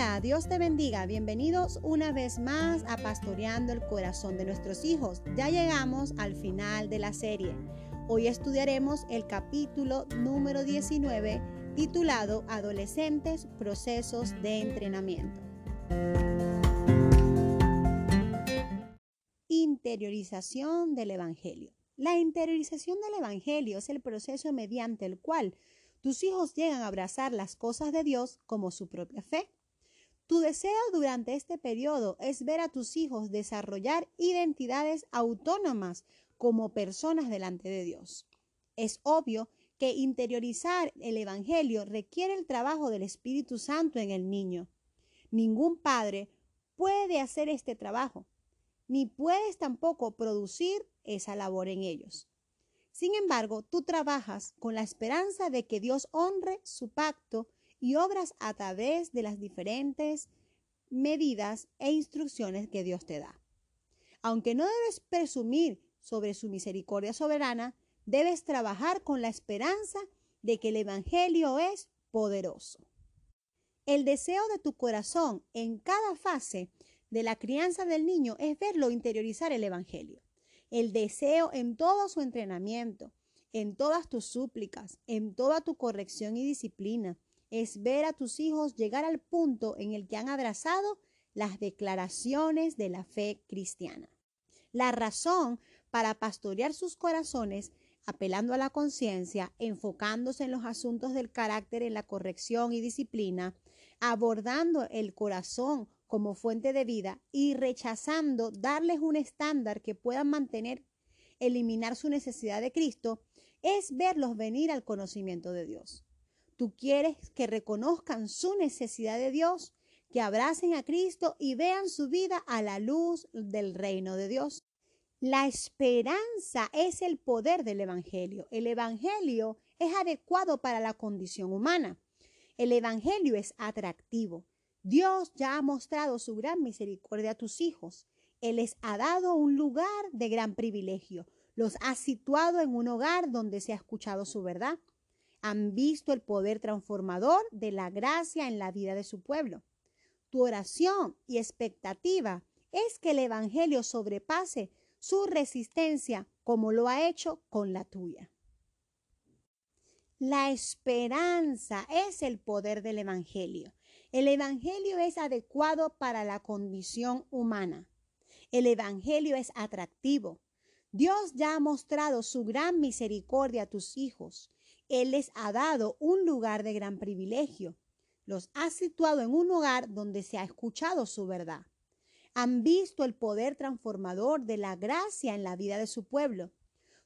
Hola, Dios te bendiga. Bienvenidos una vez más a Pastoreando el Corazón de nuestros hijos. Ya llegamos al final de la serie. Hoy estudiaremos el capítulo número 19 titulado Adolescentes, Procesos de Entrenamiento. Interiorización del Evangelio. La interiorización del Evangelio es el proceso mediante el cual tus hijos llegan a abrazar las cosas de Dios como su propia fe. Tu deseo durante este periodo es ver a tus hijos desarrollar identidades autónomas como personas delante de Dios. Es obvio que interiorizar el Evangelio requiere el trabajo del Espíritu Santo en el niño. Ningún padre puede hacer este trabajo, ni puedes tampoco producir esa labor en ellos. Sin embargo, tú trabajas con la esperanza de que Dios honre su pacto y obras a través de las diferentes medidas e instrucciones que Dios te da. Aunque no debes presumir sobre su misericordia soberana, debes trabajar con la esperanza de que el Evangelio es poderoso. El deseo de tu corazón en cada fase de la crianza del niño es verlo interiorizar el Evangelio el deseo en todo su entrenamiento, en todas tus súplicas, en toda tu corrección y disciplina, es ver a tus hijos llegar al punto en el que han abrazado las declaraciones de la fe cristiana. La razón para pastorear sus corazones, apelando a la conciencia, enfocándose en los asuntos del carácter en la corrección y disciplina, abordando el corazón como fuente de vida y rechazando darles un estándar que puedan mantener, eliminar su necesidad de Cristo, es verlos venir al conocimiento de Dios. Tú quieres que reconozcan su necesidad de Dios, que abracen a Cristo y vean su vida a la luz del reino de Dios. La esperanza es el poder del Evangelio. El Evangelio es adecuado para la condición humana. El Evangelio es atractivo. Dios ya ha mostrado su gran misericordia a tus hijos. Él les ha dado un lugar de gran privilegio. Los ha situado en un hogar donde se ha escuchado su verdad. Han visto el poder transformador de la gracia en la vida de su pueblo. Tu oración y expectativa es que el Evangelio sobrepase su resistencia como lo ha hecho con la tuya. La esperanza es el poder del Evangelio. El Evangelio es adecuado para la condición humana. El Evangelio es atractivo. Dios ya ha mostrado su gran misericordia a tus hijos. Él les ha dado un lugar de gran privilegio. Los ha situado en un hogar donde se ha escuchado su verdad. Han visto el poder transformador de la gracia en la vida de su pueblo.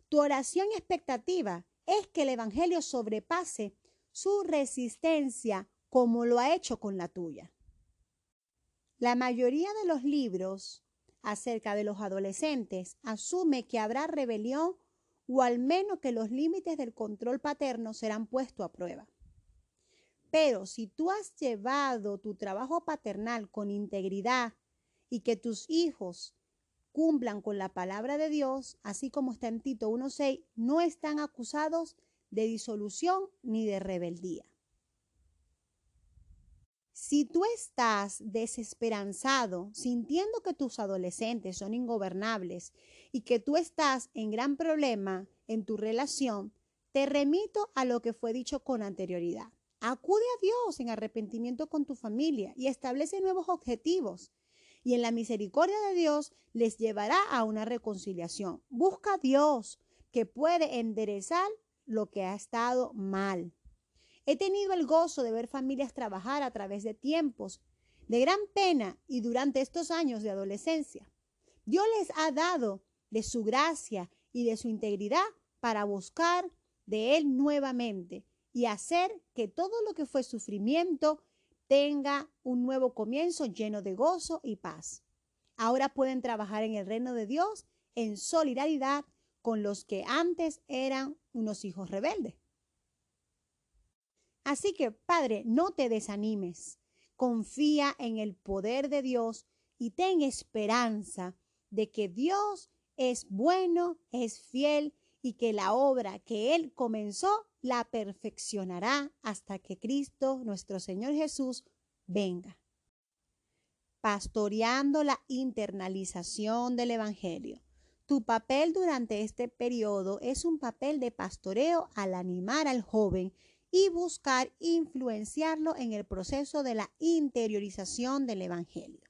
Tu oración expectativa es que el Evangelio sobrepase su resistencia como lo ha hecho con la tuya. La mayoría de los libros acerca de los adolescentes asume que habrá rebelión o al menos que los límites del control paterno serán puestos a prueba. Pero si tú has llevado tu trabajo paternal con integridad y que tus hijos cumplan con la palabra de Dios, así como está en Tito 1.6, no están acusados de disolución ni de rebeldía. Si tú estás desesperanzado, sintiendo que tus adolescentes son ingobernables y que tú estás en gran problema en tu relación, te remito a lo que fue dicho con anterioridad. Acude a Dios en arrepentimiento con tu familia y establece nuevos objetivos. Y en la misericordia de Dios les llevará a una reconciliación. Busca a Dios que puede enderezar lo que ha estado mal. He tenido el gozo de ver familias trabajar a través de tiempos de gran pena y durante estos años de adolescencia. Dios les ha dado de su gracia y de su integridad para buscar de Él nuevamente y hacer que todo lo que fue sufrimiento tenga un nuevo comienzo lleno de gozo y paz. Ahora pueden trabajar en el reino de Dios en solidaridad con los que antes eran unos hijos rebeldes. Así que, Padre, no te desanimes. Confía en el poder de Dios y ten esperanza de que Dios es bueno, es fiel y que la obra que Él comenzó la perfeccionará hasta que Cristo, nuestro Señor Jesús, venga. pastoreando la internalización del Evangelio. Tu papel durante este periodo es un papel de pastoreo al animar al joven y buscar influenciarlo en el proceso de la interiorización del Evangelio.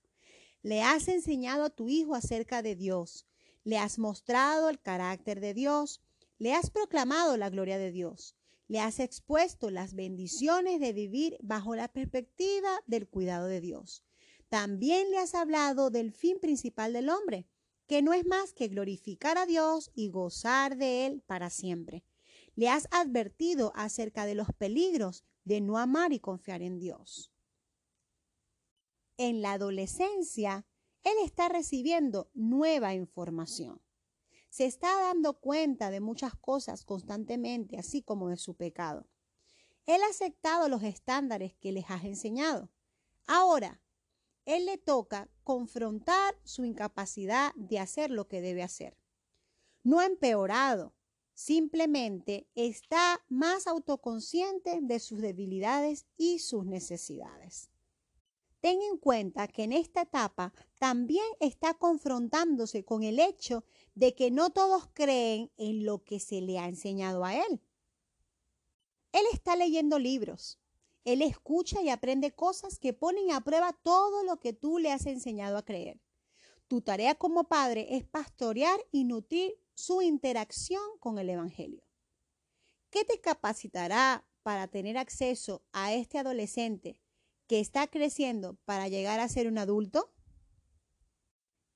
Le has enseñado a tu hijo acerca de Dios, le has mostrado el carácter de Dios, le has proclamado la gloria de Dios, le has expuesto las bendiciones de vivir bajo la perspectiva del cuidado de Dios. También le has hablado del fin principal del hombre, que no es más que glorificar a Dios y gozar de Él para siempre. Le has advertido acerca de los peligros de no amar y confiar en Dios. En la adolescencia, él está recibiendo nueva información. Se está dando cuenta de muchas cosas constantemente, así como de su pecado. Él ha aceptado los estándares que les has enseñado. Ahora, él le toca confrontar su incapacidad de hacer lo que debe hacer. No ha empeorado, Simplemente está más autoconsciente de sus debilidades y sus necesidades. Ten en cuenta que en esta etapa también está confrontándose con el hecho de que no todos creen en lo que se le ha enseñado a él. Él está leyendo libros. Él escucha y aprende cosas que ponen a prueba todo lo que tú le has enseñado a creer. Tu tarea como padre es pastorear y nutrir su interacción con el Evangelio. ¿Qué te capacitará para tener acceso a este adolescente que está creciendo para llegar a ser un adulto?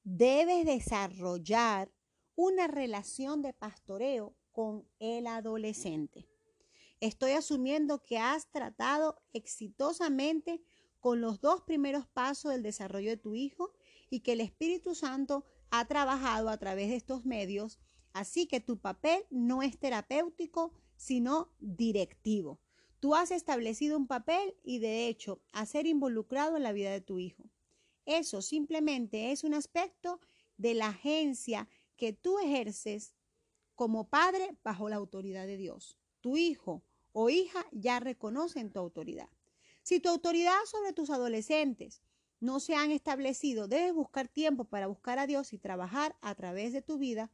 Debes desarrollar una relación de pastoreo con el adolescente. Estoy asumiendo que has tratado exitosamente con los dos primeros pasos del desarrollo de tu hijo y que el Espíritu Santo ha trabajado a través de estos medios Así que tu papel no es terapéutico, sino directivo. Tú has establecido un papel y de hecho a ser involucrado en la vida de tu hijo. Eso simplemente es un aspecto de la agencia que tú ejerces como padre bajo la autoridad de Dios. Tu hijo o hija ya reconocen tu autoridad. Si tu autoridad sobre tus adolescentes no se han establecido, debes buscar tiempo para buscar a Dios y trabajar a través de tu vida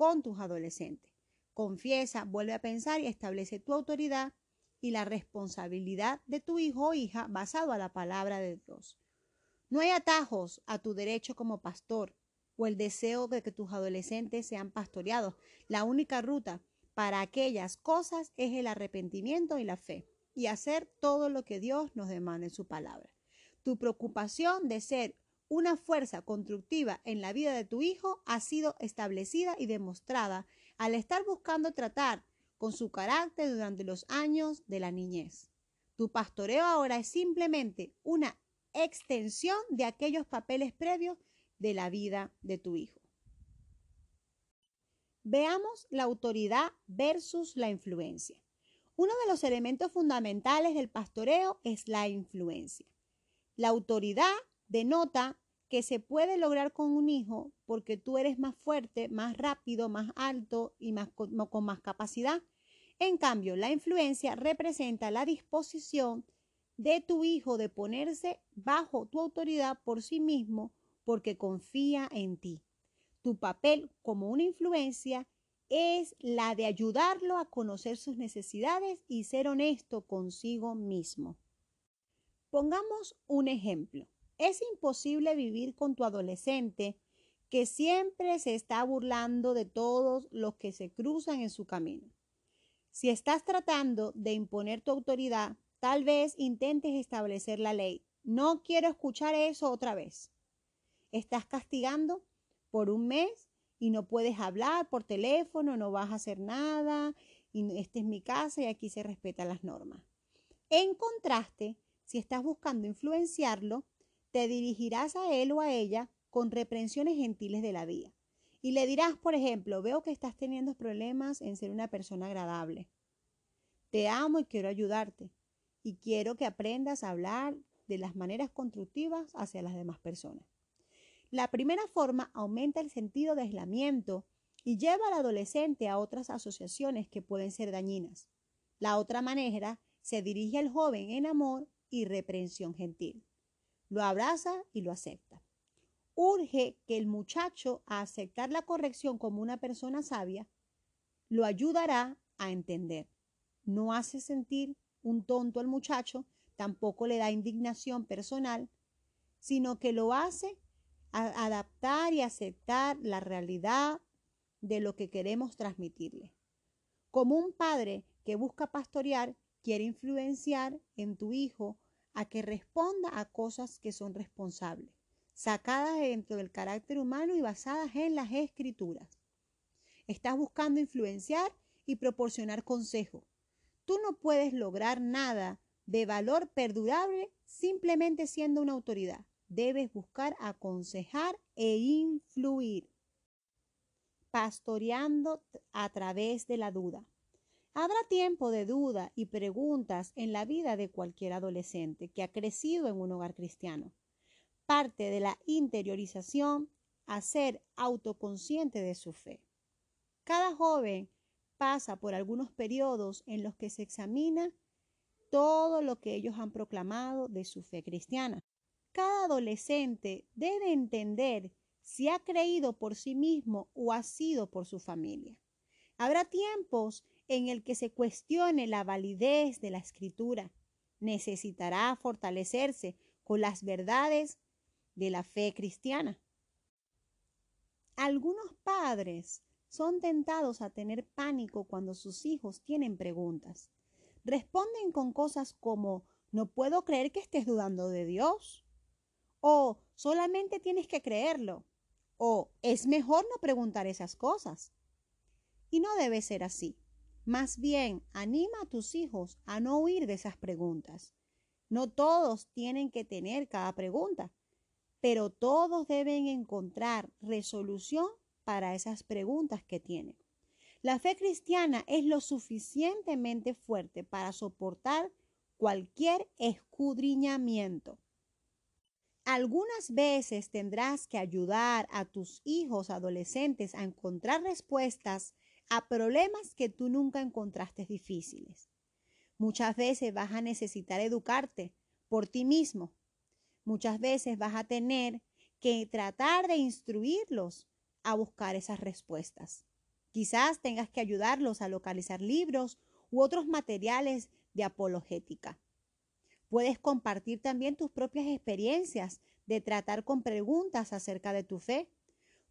con tus adolescentes. Confiesa, vuelve a pensar y establece tu autoridad y la responsabilidad de tu hijo o hija basado a la palabra de Dios. No hay atajos a tu derecho como pastor o el deseo de que tus adolescentes sean pastoreados. La única ruta para aquellas cosas es el arrepentimiento y la fe y hacer todo lo que Dios nos demanda en su palabra. Tu preocupación de ser una fuerza constructiva en la vida de tu hijo ha sido establecida y demostrada al estar buscando tratar con su carácter durante los años de la niñez. Tu pastoreo ahora es simplemente una extensión de aquellos papeles previos de la vida de tu hijo. Veamos la autoridad versus la influencia. Uno de los elementos fundamentales del pastoreo es la influencia. La autoridad denota que se puede lograr con un hijo porque tú eres más fuerte, más rápido, más alto y más, con, con más capacidad. En cambio, la influencia representa la disposición de tu hijo de ponerse bajo tu autoridad por sí mismo porque confía en ti. Tu papel como una influencia es la de ayudarlo a conocer sus necesidades y ser honesto consigo mismo. Pongamos un ejemplo. Es imposible vivir con tu adolescente que siempre se está burlando de todos los que se cruzan en su camino. Si estás tratando de imponer tu autoridad, tal vez intentes establecer la ley. No quiero escuchar eso otra vez. Estás castigando por un mes y no puedes hablar por teléfono, no vas a hacer nada, y esta es mi casa y aquí se respetan las normas. En contraste, si estás buscando influenciarlo, te dirigirás a él o a ella con reprensiones gentiles de la vida. Y le dirás, por ejemplo, veo que estás teniendo problemas en ser una persona agradable. Te amo y quiero ayudarte. Y quiero que aprendas a hablar de las maneras constructivas hacia las demás personas. La primera forma aumenta el sentido de aislamiento y lleva al adolescente a otras asociaciones que pueden ser dañinas. La otra manera se dirige al joven en amor y reprensión gentil. Lo abraza y lo acepta. Urge que el muchacho a aceptar la corrección como una persona sabia lo ayudará a entender. No hace sentir un tonto al muchacho, tampoco le da indignación personal, sino que lo hace adaptar y aceptar la realidad de lo que queremos transmitirle. Como un padre que busca pastorear, quiere influenciar en tu hijo a que responda a cosas que son responsables, sacadas dentro del carácter humano y basadas en las escrituras. Estás buscando influenciar y proporcionar consejo. Tú no puedes lograr nada de valor perdurable simplemente siendo una autoridad. Debes buscar aconsejar e influir pastoreando a través de la duda. Habrá tiempo de duda y preguntas en la vida de cualquier adolescente que ha crecido en un hogar cristiano. Parte de la interiorización a ser autoconsciente de su fe. Cada joven pasa por algunos periodos en los que se examina todo lo que ellos han proclamado de su fe cristiana. Cada adolescente debe entender si ha creído por sí mismo o ha sido por su familia. Habrá tiempos en el que se cuestione la validez de la escritura. Necesitará fortalecerse con las verdades de la fe cristiana. Algunos padres son tentados a tener pánico cuando sus hijos tienen preguntas. Responden con cosas como no puedo creer que estés dudando de Dios o solamente tienes que creerlo o es mejor no preguntar esas cosas. Y no debe ser así. Más bien, anima a tus hijos a no huir de esas preguntas. No todos tienen que tener cada pregunta, pero todos deben encontrar resolución para esas preguntas que tienen. La fe cristiana es lo suficientemente fuerte para soportar cualquier escudriñamiento. Algunas veces tendrás que ayudar a tus hijos adolescentes a encontrar respuestas a problemas que tú nunca encontraste difíciles. Muchas veces vas a necesitar educarte por ti mismo. Muchas veces vas a tener que tratar de instruirlos a buscar esas respuestas. Quizás tengas que ayudarlos a localizar libros u otros materiales de apologética. Puedes compartir también tus propias experiencias de tratar con preguntas acerca de tu fe.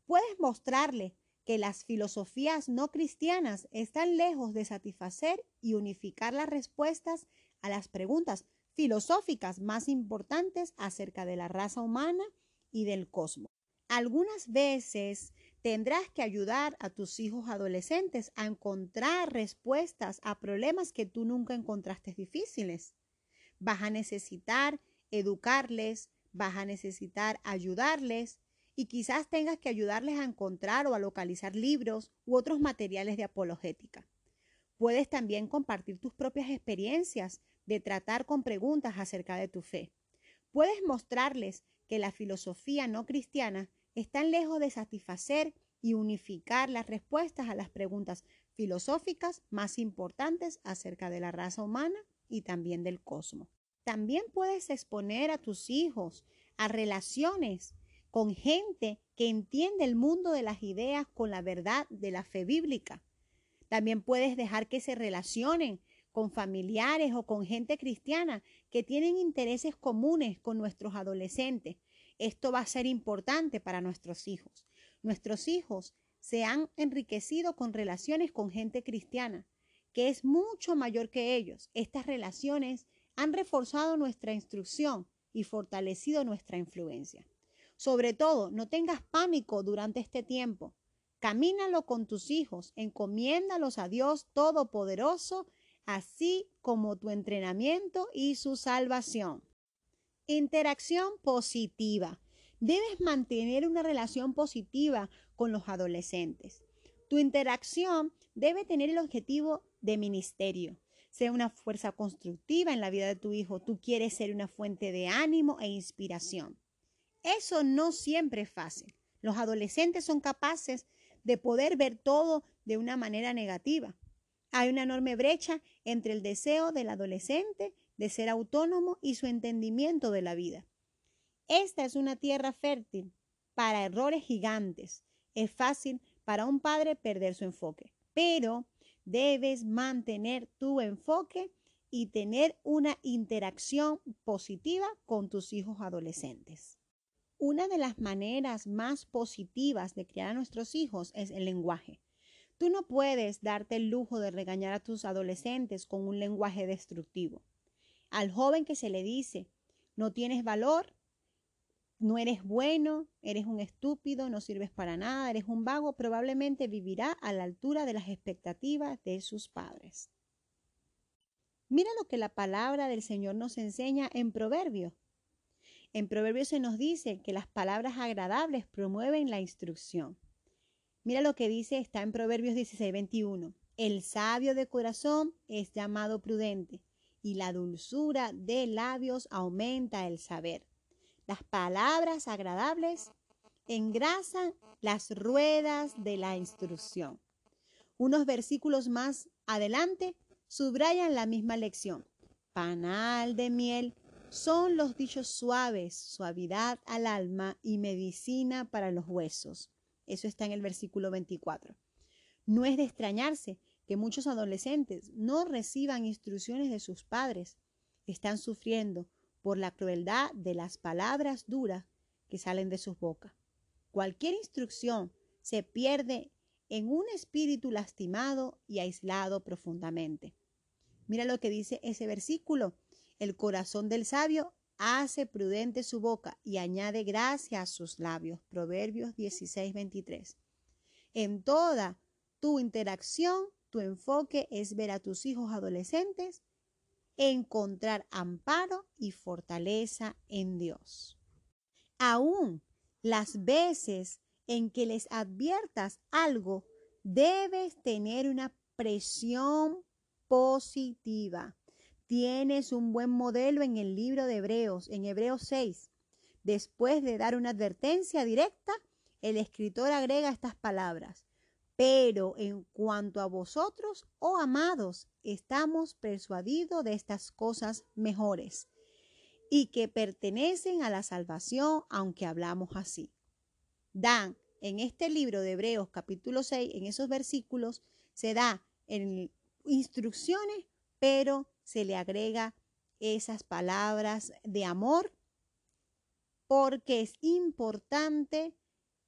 Puedes mostrarle que las filosofías no cristianas están lejos de satisfacer y unificar las respuestas a las preguntas filosóficas más importantes acerca de la raza humana y del cosmos. Algunas veces tendrás que ayudar a tus hijos adolescentes a encontrar respuestas a problemas que tú nunca encontraste difíciles. Vas a necesitar educarles, vas a necesitar ayudarles y quizás tengas que ayudarles a encontrar o a localizar libros u otros materiales de apologética. Puedes también compartir tus propias experiencias de tratar con preguntas acerca de tu fe. Puedes mostrarles que la filosofía no cristiana está lejos de satisfacer y unificar las respuestas a las preguntas filosóficas más importantes acerca de la raza humana y también del cosmos. También puedes exponer a tus hijos a relaciones con gente que entiende el mundo de las ideas con la verdad de la fe bíblica. También puedes dejar que se relacionen con familiares o con gente cristiana que tienen intereses comunes con nuestros adolescentes. Esto va a ser importante para nuestros hijos. Nuestros hijos se han enriquecido con relaciones con gente cristiana que es mucho mayor que ellos. Estas relaciones han reforzado nuestra instrucción y fortalecido nuestra influencia. Sobre todo, no tengas pánico durante este tiempo. Camínalo con tus hijos, encomiéndalos a Dios Todopoderoso, así como tu entrenamiento y su salvación. Interacción positiva. Debes mantener una relación positiva con los adolescentes. Tu interacción debe tener el objetivo de ministerio. Sea una fuerza constructiva en la vida de tu hijo. Tú quieres ser una fuente de ánimo e inspiración. Eso no siempre es fácil. Los adolescentes son capaces de poder ver todo de una manera negativa. Hay una enorme brecha entre el deseo del adolescente de ser autónomo y su entendimiento de la vida. Esta es una tierra fértil para errores gigantes. Es fácil para un padre perder su enfoque, pero debes mantener tu enfoque y tener una interacción positiva con tus hijos adolescentes. Una de las maneras más positivas de criar a nuestros hijos es el lenguaje. Tú no puedes darte el lujo de regañar a tus adolescentes con un lenguaje destructivo. Al joven que se le dice, no tienes valor, no eres bueno, eres un estúpido, no sirves para nada, eres un vago, probablemente vivirá a la altura de las expectativas de sus padres. Mira lo que la palabra del Señor nos enseña en Proverbios. En Proverbios se nos dice que las palabras agradables promueven la instrucción. Mira lo que dice, está en Proverbios 16, 21. El sabio de corazón es llamado prudente, y la dulzura de labios aumenta el saber. Las palabras agradables engrasan las ruedas de la instrucción. Unos versículos más adelante subrayan la misma lección. Panal de miel son los dichos suaves, suavidad al alma y medicina para los huesos. Eso está en el versículo 24. No es de extrañarse que muchos adolescentes no reciban instrucciones de sus padres. Están sufriendo por la crueldad de las palabras duras que salen de sus bocas. Cualquier instrucción se pierde en un espíritu lastimado y aislado profundamente. Mira lo que dice ese versículo. El corazón del sabio hace prudente su boca y añade gracia a sus labios. Proverbios 16, 23. En toda tu interacción, tu enfoque es ver a tus hijos adolescentes encontrar amparo y fortaleza en Dios. Aún las veces en que les adviertas algo, debes tener una presión positiva. Tienes un buen modelo en el libro de Hebreos, en Hebreos 6. Después de dar una advertencia directa, el escritor agrega estas palabras. Pero en cuanto a vosotros, oh amados, estamos persuadidos de estas cosas mejores y que pertenecen a la salvación, aunque hablamos así. Dan en este libro de Hebreos capítulo 6, en esos versículos, se da en instrucciones, pero se le agrega esas palabras de amor, porque es importante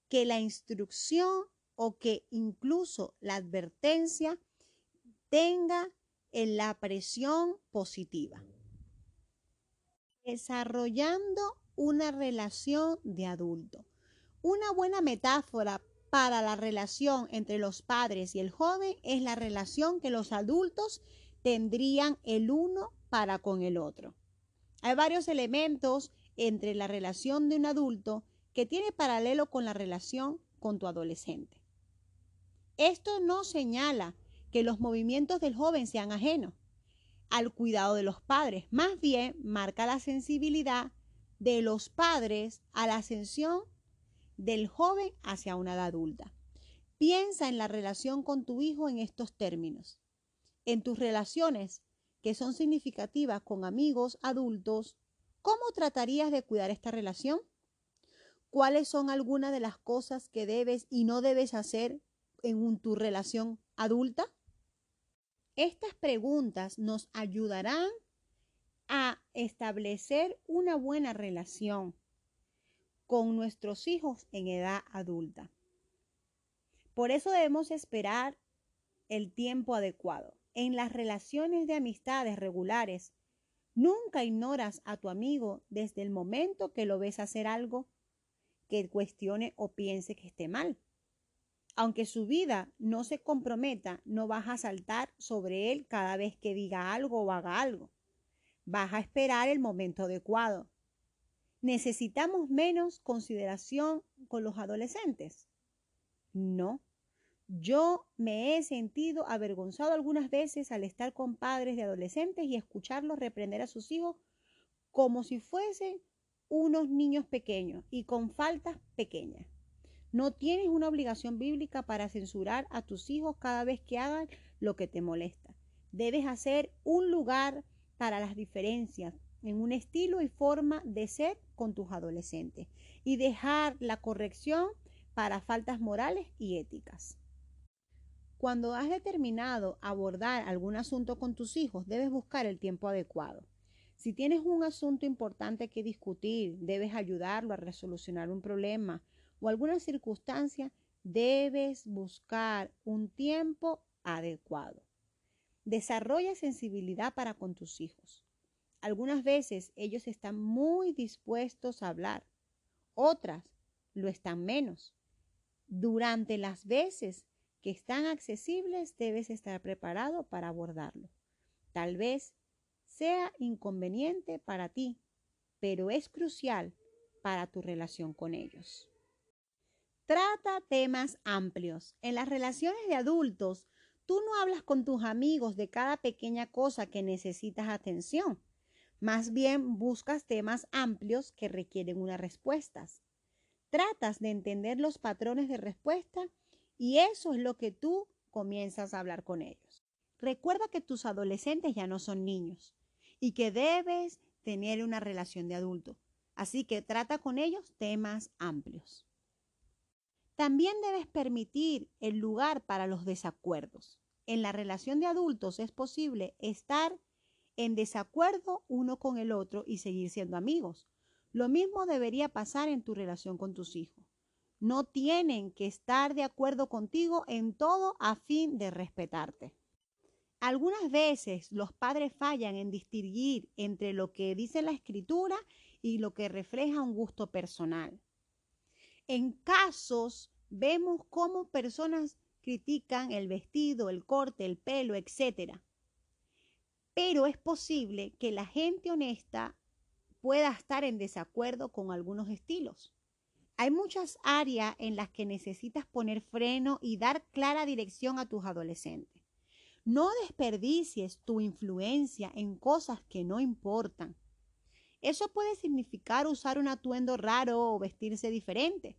que la instrucción o que incluso la advertencia tenga en la presión positiva. Desarrollando una relación de adulto. Una buena metáfora para la relación entre los padres y el joven es la relación que los adultos tendrían el uno para con el otro. Hay varios elementos entre la relación de un adulto que tiene paralelo con la relación con tu adolescente. Esto no señala que los movimientos del joven sean ajenos al cuidado de los padres, más bien marca la sensibilidad de los padres a la ascensión del joven hacia una edad adulta. Piensa en la relación con tu hijo en estos términos. En tus relaciones que son significativas con amigos adultos, ¿cómo tratarías de cuidar esta relación? ¿Cuáles son algunas de las cosas que debes y no debes hacer en tu relación adulta? Estas preguntas nos ayudarán a establecer una buena relación con nuestros hijos en edad adulta. Por eso debemos esperar el tiempo adecuado. En las relaciones de amistades regulares, nunca ignoras a tu amigo desde el momento que lo ves hacer algo que cuestione o piense que esté mal. Aunque su vida no se comprometa, no vas a saltar sobre él cada vez que diga algo o haga algo. Vas a esperar el momento adecuado. ¿Necesitamos menos consideración con los adolescentes? No. Yo me he sentido avergonzado algunas veces al estar con padres de adolescentes y escucharlos reprender a sus hijos como si fuesen unos niños pequeños y con faltas pequeñas. No tienes una obligación bíblica para censurar a tus hijos cada vez que hagan lo que te molesta. Debes hacer un lugar para las diferencias, en un estilo y forma de ser con tus adolescentes y dejar la corrección para faltas morales y éticas. Cuando has determinado abordar algún asunto con tus hijos, debes buscar el tiempo adecuado. Si tienes un asunto importante que discutir, debes ayudarlo a resolucionar un problema o alguna circunstancia, debes buscar un tiempo adecuado. Desarrolla sensibilidad para con tus hijos. Algunas veces ellos están muy dispuestos a hablar, otras lo están menos. Durante las veces que están accesibles debes estar preparado para abordarlo. Tal vez sea inconveniente para ti, pero es crucial para tu relación con ellos. Trata temas amplios. En las relaciones de adultos, tú no hablas con tus amigos de cada pequeña cosa que necesitas atención. Más bien buscas temas amplios que requieren unas respuestas. Tratas de entender los patrones de respuesta y eso es lo que tú comienzas a hablar con ellos. Recuerda que tus adolescentes ya no son niños y que debes tener una relación de adulto. Así que trata con ellos temas amplios. También debes permitir el lugar para los desacuerdos. En la relación de adultos es posible estar en desacuerdo uno con el otro y seguir siendo amigos. Lo mismo debería pasar en tu relación con tus hijos. No tienen que estar de acuerdo contigo en todo a fin de respetarte. Algunas veces los padres fallan en distinguir entre lo que dice la escritura y lo que refleja un gusto personal. En casos vemos cómo personas critican el vestido, el corte, el pelo, etc. Pero es posible que la gente honesta pueda estar en desacuerdo con algunos estilos. Hay muchas áreas en las que necesitas poner freno y dar clara dirección a tus adolescentes. No desperdicies tu influencia en cosas que no importan. Eso puede significar usar un atuendo raro o vestirse diferente,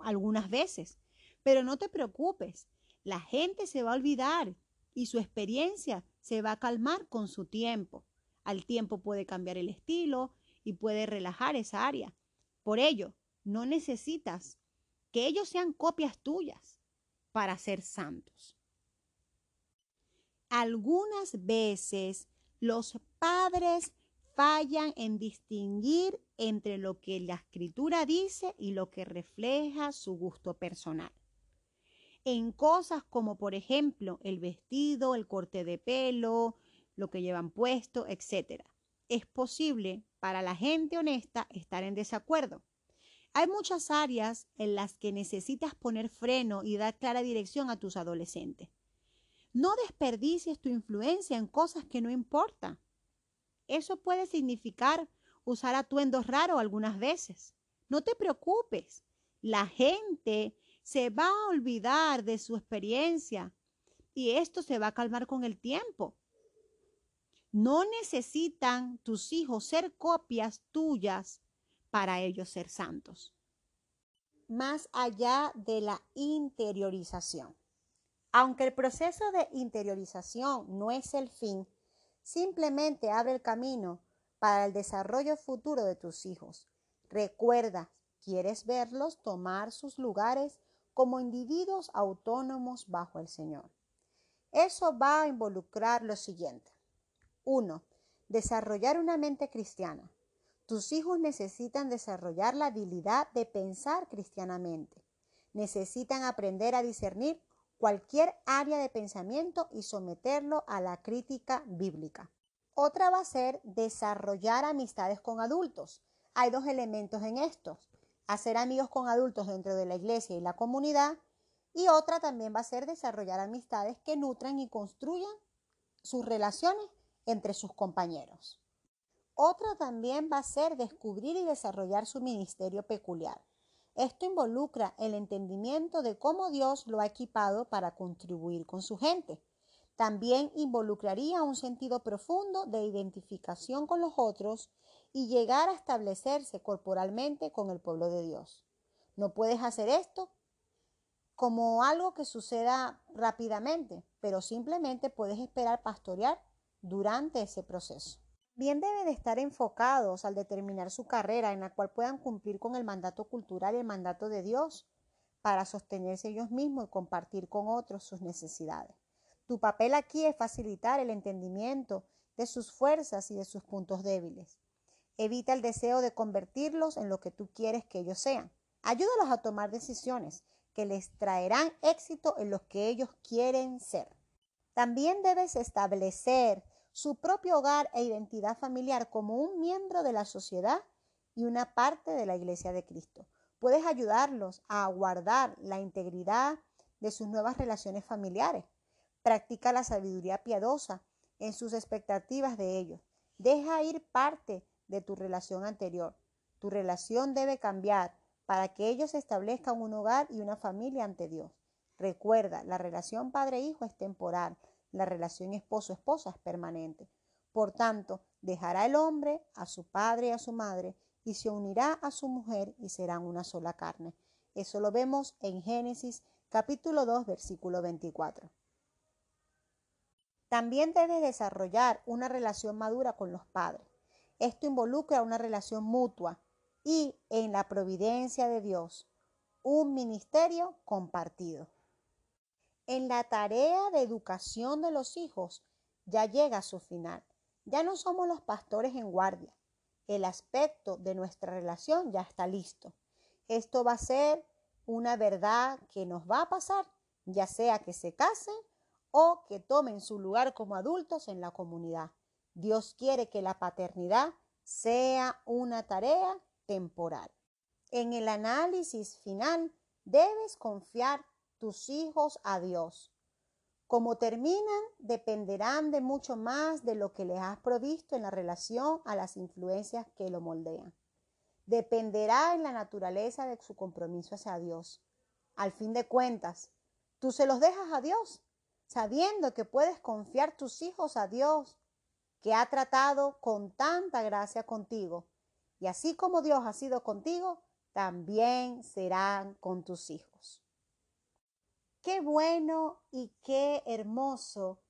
algunas veces. Pero no te preocupes, la gente se va a olvidar y su experiencia se va a calmar con su tiempo. Al tiempo puede cambiar el estilo y puede relajar esa área. Por ello, no necesitas que ellos sean copias tuyas para ser santos. Algunas veces los padres fallan en distinguir entre lo que la escritura dice y lo que refleja su gusto personal en cosas como por ejemplo el vestido, el corte de pelo, lo que llevan puesto, etc. Es posible para la gente honesta estar en desacuerdo. Hay muchas áreas en las que necesitas poner freno y dar clara dirección a tus adolescentes. No desperdicies tu influencia en cosas que no importan. Eso puede significar usar atuendos raros algunas veces. No te preocupes. La gente se va a olvidar de su experiencia y esto se va a calmar con el tiempo. No necesitan tus hijos ser copias tuyas para ellos ser santos. Más allá de la interiorización. Aunque el proceso de interiorización no es el fin, simplemente abre el camino para el desarrollo futuro de tus hijos. Recuerda, quieres verlos tomar sus lugares como individuos autónomos bajo el Señor. Eso va a involucrar lo siguiente. Uno, desarrollar una mente cristiana. Tus hijos necesitan desarrollar la habilidad de pensar cristianamente. Necesitan aprender a discernir cualquier área de pensamiento y someterlo a la crítica bíblica. Otra va a ser desarrollar amistades con adultos. Hay dos elementos en estos hacer amigos con adultos dentro de la iglesia y la comunidad. Y otra también va a ser desarrollar amistades que nutran y construyan sus relaciones entre sus compañeros. Otra también va a ser descubrir y desarrollar su ministerio peculiar. Esto involucra el entendimiento de cómo Dios lo ha equipado para contribuir con su gente. También involucraría un sentido profundo de identificación con los otros y llegar a establecerse corporalmente con el pueblo de Dios. No puedes hacer esto como algo que suceda rápidamente, pero simplemente puedes esperar pastorear durante ese proceso. Bien deben de estar enfocados al determinar su carrera en la cual puedan cumplir con el mandato cultural y el mandato de Dios para sostenerse ellos mismos y compartir con otros sus necesidades. Tu papel aquí es facilitar el entendimiento de sus fuerzas y de sus puntos débiles. Evita el deseo de convertirlos en lo que tú quieres que ellos sean. Ayúdalos a tomar decisiones que les traerán éxito en lo que ellos quieren ser. También debes establecer su propio hogar e identidad familiar como un miembro de la sociedad y una parte de la Iglesia de Cristo. Puedes ayudarlos a guardar la integridad de sus nuevas relaciones familiares. Practica la sabiduría piadosa en sus expectativas de ellos. Deja ir parte de tu relación anterior. Tu relación debe cambiar para que ellos establezcan un hogar y una familia ante Dios. Recuerda, la relación padre-hijo es temporal, la relación esposo-esposa es permanente. Por tanto, dejará el hombre a su padre y a su madre y se unirá a su mujer y serán una sola carne. Eso lo vemos en Génesis capítulo 2 versículo 24. También debes desarrollar una relación madura con los padres. Esto involucra una relación mutua y en la providencia de Dios, un ministerio compartido. En la tarea de educación de los hijos ya llega a su final. Ya no somos los pastores en guardia. El aspecto de nuestra relación ya está listo. Esto va a ser una verdad que nos va a pasar, ya sea que se casen o que tomen su lugar como adultos en la comunidad. Dios quiere que la paternidad sea una tarea temporal. En el análisis final debes confiar tus hijos a Dios. Como terminan, dependerán de mucho más de lo que les has provisto en la relación a las influencias que lo moldean. Dependerá en la naturaleza de su compromiso hacia Dios. Al fin de cuentas, tú se los dejas a Dios sabiendo que puedes confiar tus hijos a Dios, que ha tratado con tanta gracia contigo. Y así como Dios ha sido contigo, también serán con tus hijos. Qué bueno y qué hermoso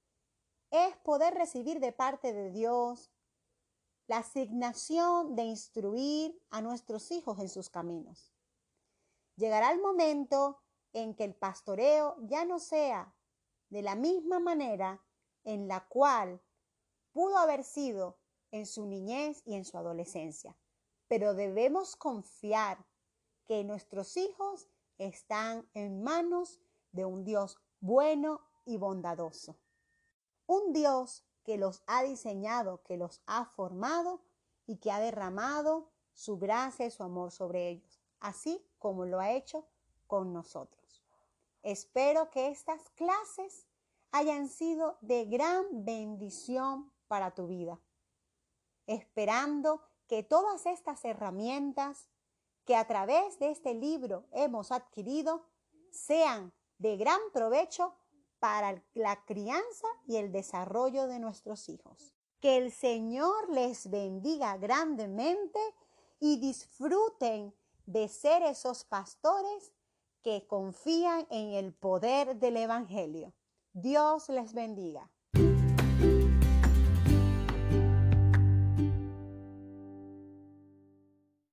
es poder recibir de parte de Dios la asignación de instruir a nuestros hijos en sus caminos. Llegará el momento en que el pastoreo ya no sea de la misma manera en la cual pudo haber sido en su niñez y en su adolescencia. Pero debemos confiar que nuestros hijos están en manos de un Dios bueno y bondadoso. Un Dios que los ha diseñado, que los ha formado y que ha derramado su gracia y su amor sobre ellos, así como lo ha hecho con nosotros. Espero que estas clases hayan sido de gran bendición para tu vida. Esperando que todas estas herramientas que a través de este libro hemos adquirido sean de gran provecho para la crianza y el desarrollo de nuestros hijos. Que el Señor les bendiga grandemente y disfruten de ser esos pastores que confían en el poder del Evangelio. Dios les bendiga.